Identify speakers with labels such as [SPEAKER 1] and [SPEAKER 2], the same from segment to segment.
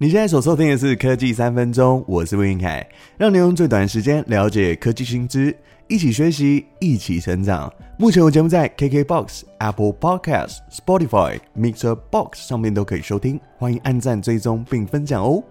[SPEAKER 1] 你现在所收听的是科技三分钟，我是魏云凯，让你用最短的时间了解科技新知，一起学习，一起成长。目前我节目在 KKBOX、Apple Podcast、Spotify、Mixer Box 上面都可以收听，欢迎按赞、追踪并分享哦。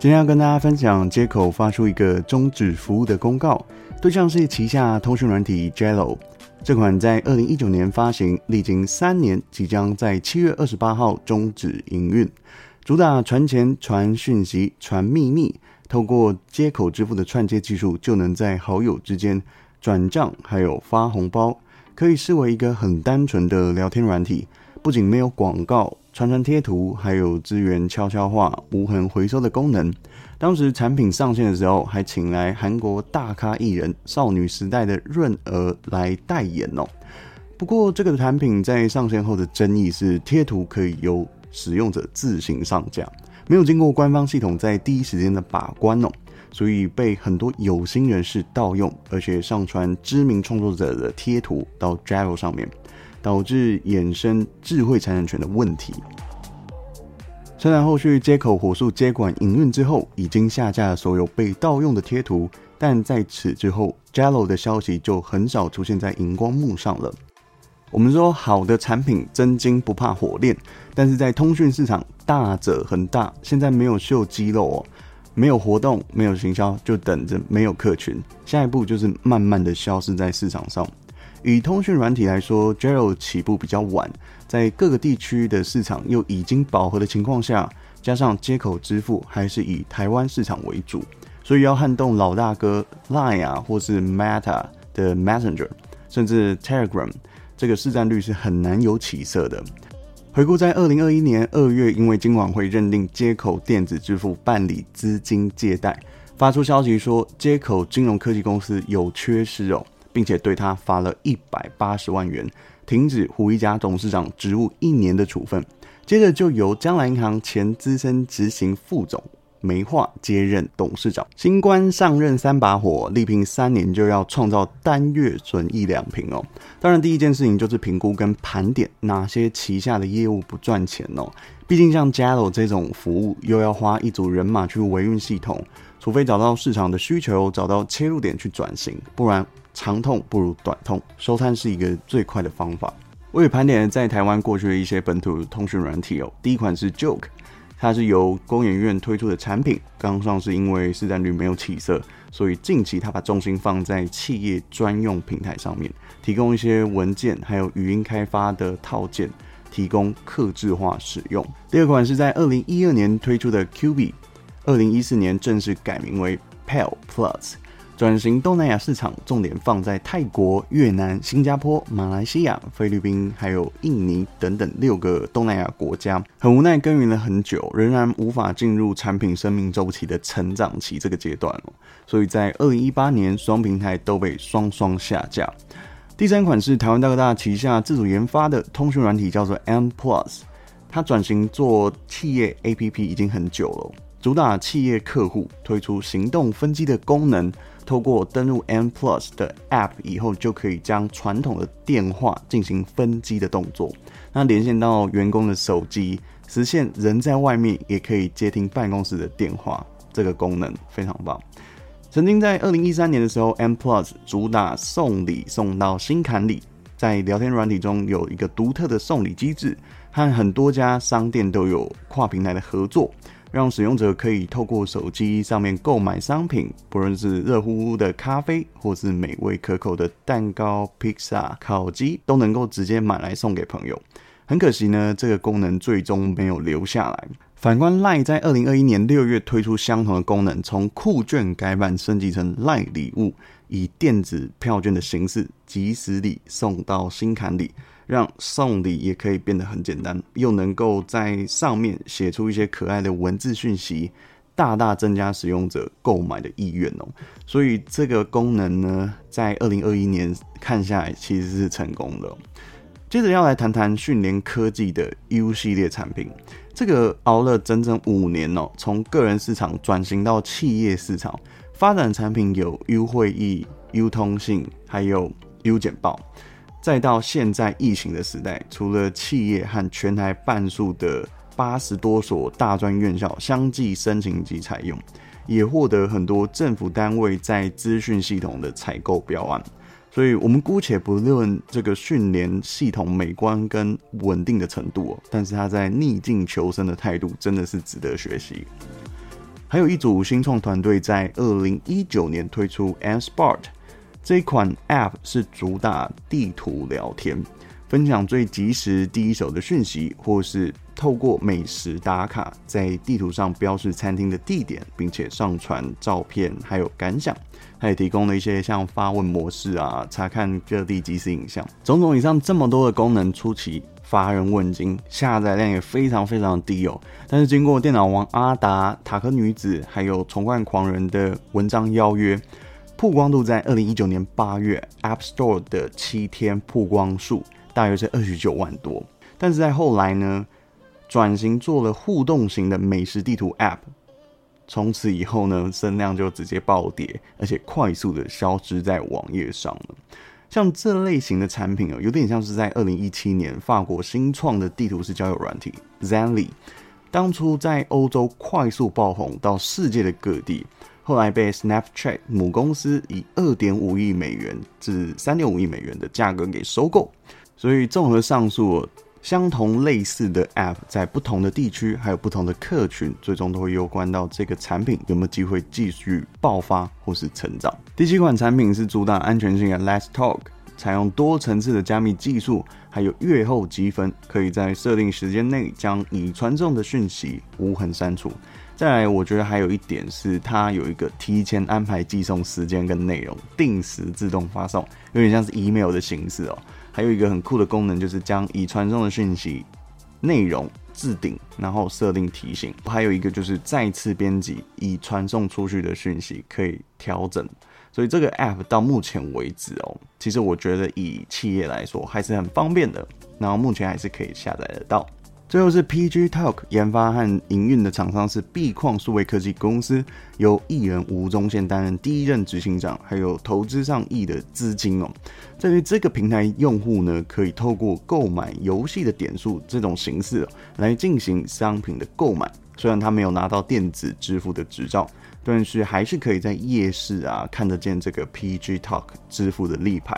[SPEAKER 1] 今天要跟大家分享，接口发出一个终止服务的公告，对象是旗下通讯软体 Jello。这款在二零一九年发行，历经三年，即将在七月二十八号终止营运。主打传钱、传讯息、传秘密，透过接口支付的串接技术，就能在好友之间转账，还有发红包，可以视为一个很单纯的聊天软体。不仅没有广告、传传贴图，还有支援悄悄话、无痕回收的功能。当时产品上线的时候，还请来韩国大咖艺人少女时代的润娥来代言哦。不过，这个产品在上线后的争议是，贴图可以由使用者自行上架，没有经过官方系统在第一时间的把关哦，所以被很多有心人士盗用，而且上传知名创作者的贴图到 Jello 上面，导致衍生智慧财产权的问题。虽然后续接口火速接管营运之后，已经下架所有被盗用的贴图，但在此之后，Jello 的消息就很少出现在荧光幕上了。我们说好的产品真金不怕火炼，但是在通讯市场大者恒大，现在没有秀肌肉哦，没有活动，没有行销，就等着没有客群，下一步就是慢慢的消失在市场上。以通讯软体来说 j e r o 起步比较晚，在各个地区的市场又已经饱和的情况下，加上接口支付还是以台湾市场为主，所以要撼动老大哥 Line 啊，或是 Meta 的 Messenger，甚至 Telegram。这个市占率是很难有起色的。回顾在二零二一年二月，因为金管会认定街口电子支付办理资金借贷，发出消息说街口金融科技公司有缺失哦，并且对他罚了一百八十万元，停止胡一家董事长职务一年的处分。接着就由将来银行前资深执行副总。梅化接任董事长，新官上任三把火，力拼三年就要创造单月损益两平哦。当然，第一件事情就是评估跟盘点哪些旗下的业务不赚钱哦。毕竟像 Jello 这种服务，又要花一组人马去维运系统，除非找到市场的需求，找到切入点去转型，不然长痛不如短痛，收摊是一个最快的方法。我也盘点在台湾过去的一些本土通讯软体哦。第一款是 Joke。它是由工研院推出的产品，刚上市因为市占率没有起色，所以近期它把重心放在企业专用平台上面，提供一些文件还有语音开发的套件，提供客制化使用。第二款是在二零一二年推出的 QB，二零一四年正式改名为 Pal Plus。转型东南亚市场，重点放在泰国、越南、新加坡、马来西亚、菲律宾，还有印尼等等六个东南亚国家。很无奈，耕耘了很久，仍然无法进入产品生命周期的成长期这个阶段。所以在二零一八年，双平台都被双双下架。第三款是台湾大哥大旗下自主研发的通讯软体，叫做 M Plus。它转型做企业 APP 已经很久了，主打企业客户，推出行动分机的功能。透过登录 M Plus 的 App 以后，就可以将传统的电话进行分机的动作，那连线到员工的手机，实现人在外面也可以接听办公室的电话，这个功能非常棒。曾经在二零一三年的时候，M Plus 主打送礼送到心坎里，在聊天软体中有一个独特的送礼机制，和很多家商店都有跨平台的合作。让使用者可以透过手机上面购买商品，不论是热乎乎的咖啡，或是美味可口的蛋糕、披萨、烤鸡，都能够直接买来送给朋友。很可惜呢，这个功能最终没有留下来。反观 LINE 在二零二一年六月推出相同的功能，从酷券改版升级成 LINE 礼物，以电子票券的形式，即时礼送到心坎里。让送礼也可以变得很简单，又能够在上面写出一些可爱的文字讯息，大大增加使用者购买的意愿哦。所以这个功能呢，在二零二一年看下来其实是成功的。接着要来谈谈讯连科技的 U 系列产品，这个熬了整整五年哦，从个人市场转型到企业市场，发展产品有 U 会议、U 通信，还有 U 简报。再到现在疫情的时代，除了企业和全台半数的八十多所大专院校相继申请及采用，也获得很多政府单位在资讯系统的采购标案。所以，我们姑且不论这个训练系统美观跟稳定的程度，但是他在逆境求生的态度真的是值得学习。还有一组新创团队在二零一九年推出 AnSport 这款 App，是主打地图聊天，分享最及时第一手的讯息，或是透过美食打卡，在地图上标示餐厅的地点，并且上传照片还有感想。它也提供了一些像发问模式啊，查看各地即时影像，种种以上这么多的功能，出奇乏人问津，下载量也非常非常低哦。但是经过电脑王阿达、塔克女子还有重冠狂人的文章邀约，曝光度在二零一九年八月 App Store 的七天曝光数大约是二十九万多。但是在后来呢，转型做了互动型的美食地图 App。从此以后呢，声量就直接暴跌，而且快速的消失在网页上了。像这类型的产品哦，有点像是在二零一七年法国新创的地图式交友软体 Zenly，当初在欧洲快速爆红到世界的各地，后来被 Snapchat 母公司以二点五亿美元至三点五亿美元的价格给收购。所以综合上述。相同类似的 App 在不同的地区还有不同的客群，最终都会攸关到这个产品有没有机会继续爆发或是成长。第七款产品是主打安全性的 LetsTalk，采用多层次的加密技术，还有阅后积分，可以在设定时间内将已传送的讯息无痕删除。再来，我觉得还有一点是它有一个提前安排寄送时间跟内容，定时自动发送，有点像是 email 的形式哦。还有一个很酷的功能，就是将已传送的讯息内容置顶，然后设定提醒。还有一个就是再次编辑已传送出去的讯息，可以调整。所以这个 App 到目前为止哦，其实我觉得以企业来说还是很方便的。然后目前还是可以下载得到。最后是 PG Talk 研发和营运的厂商是币矿数位科技公司，由艺人吴宗宪担任第一任执行长，还有投资上亿的资金哦。在于这个平台用户呢，可以透过购买游戏的点数这种形式来进行商品的购买。虽然他没有拿到电子支付的执照，但是还是可以在夜市啊看得见这个 PG Talk 支付的立牌，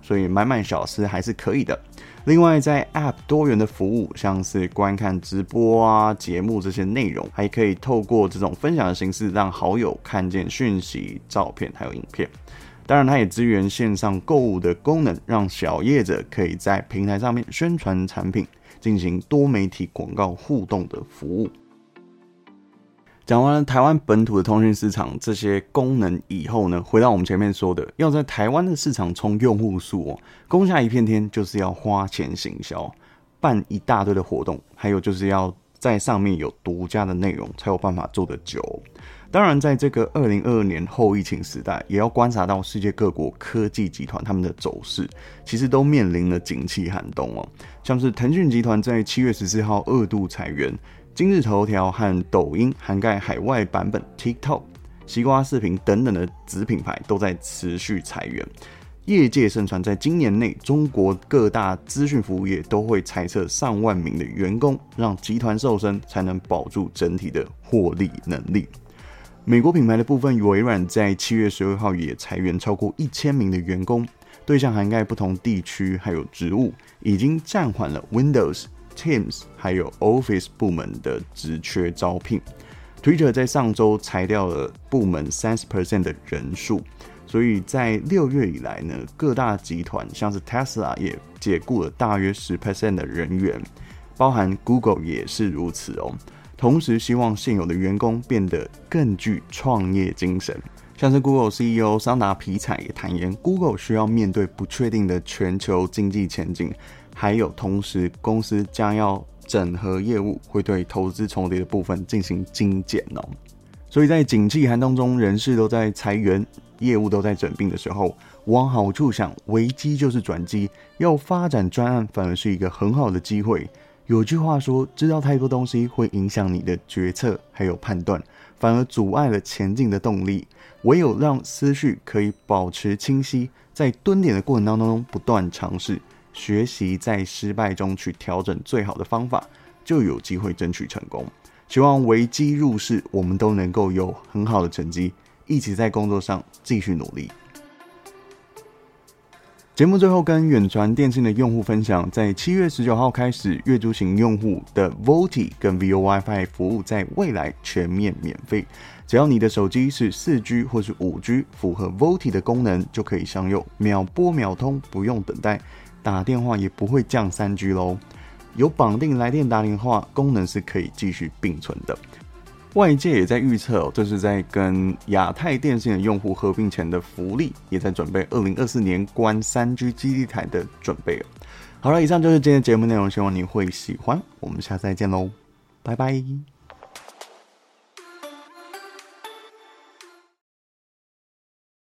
[SPEAKER 1] 所以买买小吃还是可以的。另外，在 App 多元的服务，像是观看直播啊、节目这些内容，还可以透过这种分享的形式，让好友看见讯息、照片还有影片。当然，它也支援线上购物的功能，让小业者可以在平台上面宣传产品，进行多媒体广告互动的服务。讲完了台湾本土的通讯市场这些功能以后呢，回到我们前面说的，要在台湾的市场冲用户数哦，攻下一片天，就是要花钱行销，办一大堆的活动，还有就是要在上面有独家的内容，才有办法做得久。当然，在这个二零二二年后疫情时代，也要观察到世界各国科技集团他们的走势，其实都面临了景气寒冬哦，像是腾讯集团在七月十四号二度裁员。今日头条和抖音涵盖海外版本，TikTok、西瓜视频等等的子品牌都在持续裁员。业界盛传，在今年内，中国各大资讯服务业都会裁撤上万名的员工，让集团瘦身，才能保住整体的获利能力。美国品牌的部分，微软在七月十二号也裁员超过一千名的员工，对象涵盖不同地区还有职务，已经暂缓了 Windows。Teams 还有 Office 部门的职缺招聘，Twitter 在上周裁掉了部门三十 percent 的人数，所以在六月以来呢，各大集团像是 Tesla 也解雇了大约十 percent 的人员，包含 Google 也是如此哦。同时，希望现有的员工变得更具创业精神，像是 Google CEO 桑达皮采也坦言，Google 需要面对不确定的全球经济前景。还有，同时公司将要整合业务，会对投资重叠的部分进行精简哦。所以在景气寒冬中，人事都在裁员，业务都在整并的时候，往好处想，危机就是转机。要发展专案，反而是一个很好的机会。有句话说，知道太多东西会影响你的决策，还有判断，反而阻碍了前进的动力。唯有让思绪可以保持清晰，在蹲点的过程当中不断尝试。学习在失败中去调整最好的方法，就有机会争取成功。希望危机入市，我们都能够有很好的成绩，一起在工作上继续努力。节目最后跟远传电信的用户分享，在七月十九号开始，月租型用户的 vote 跟 VoWiFi 服务在未来全面免费。只要你的手机是四 G 或是五 G，符合 vote 的功能，就可以享有秒拨秒通，不用等待，打电话也不会降三 G 喽。有绑定来电打电话功能是可以继续并存的。外界也在预测哦，这是在跟亚太电信的用户合并前的福利，也在准备二零二四年关三 G 基地台的准备了。好了，以上就是今天的节目内容，希望你会喜欢。我们下次再见喽，拜拜。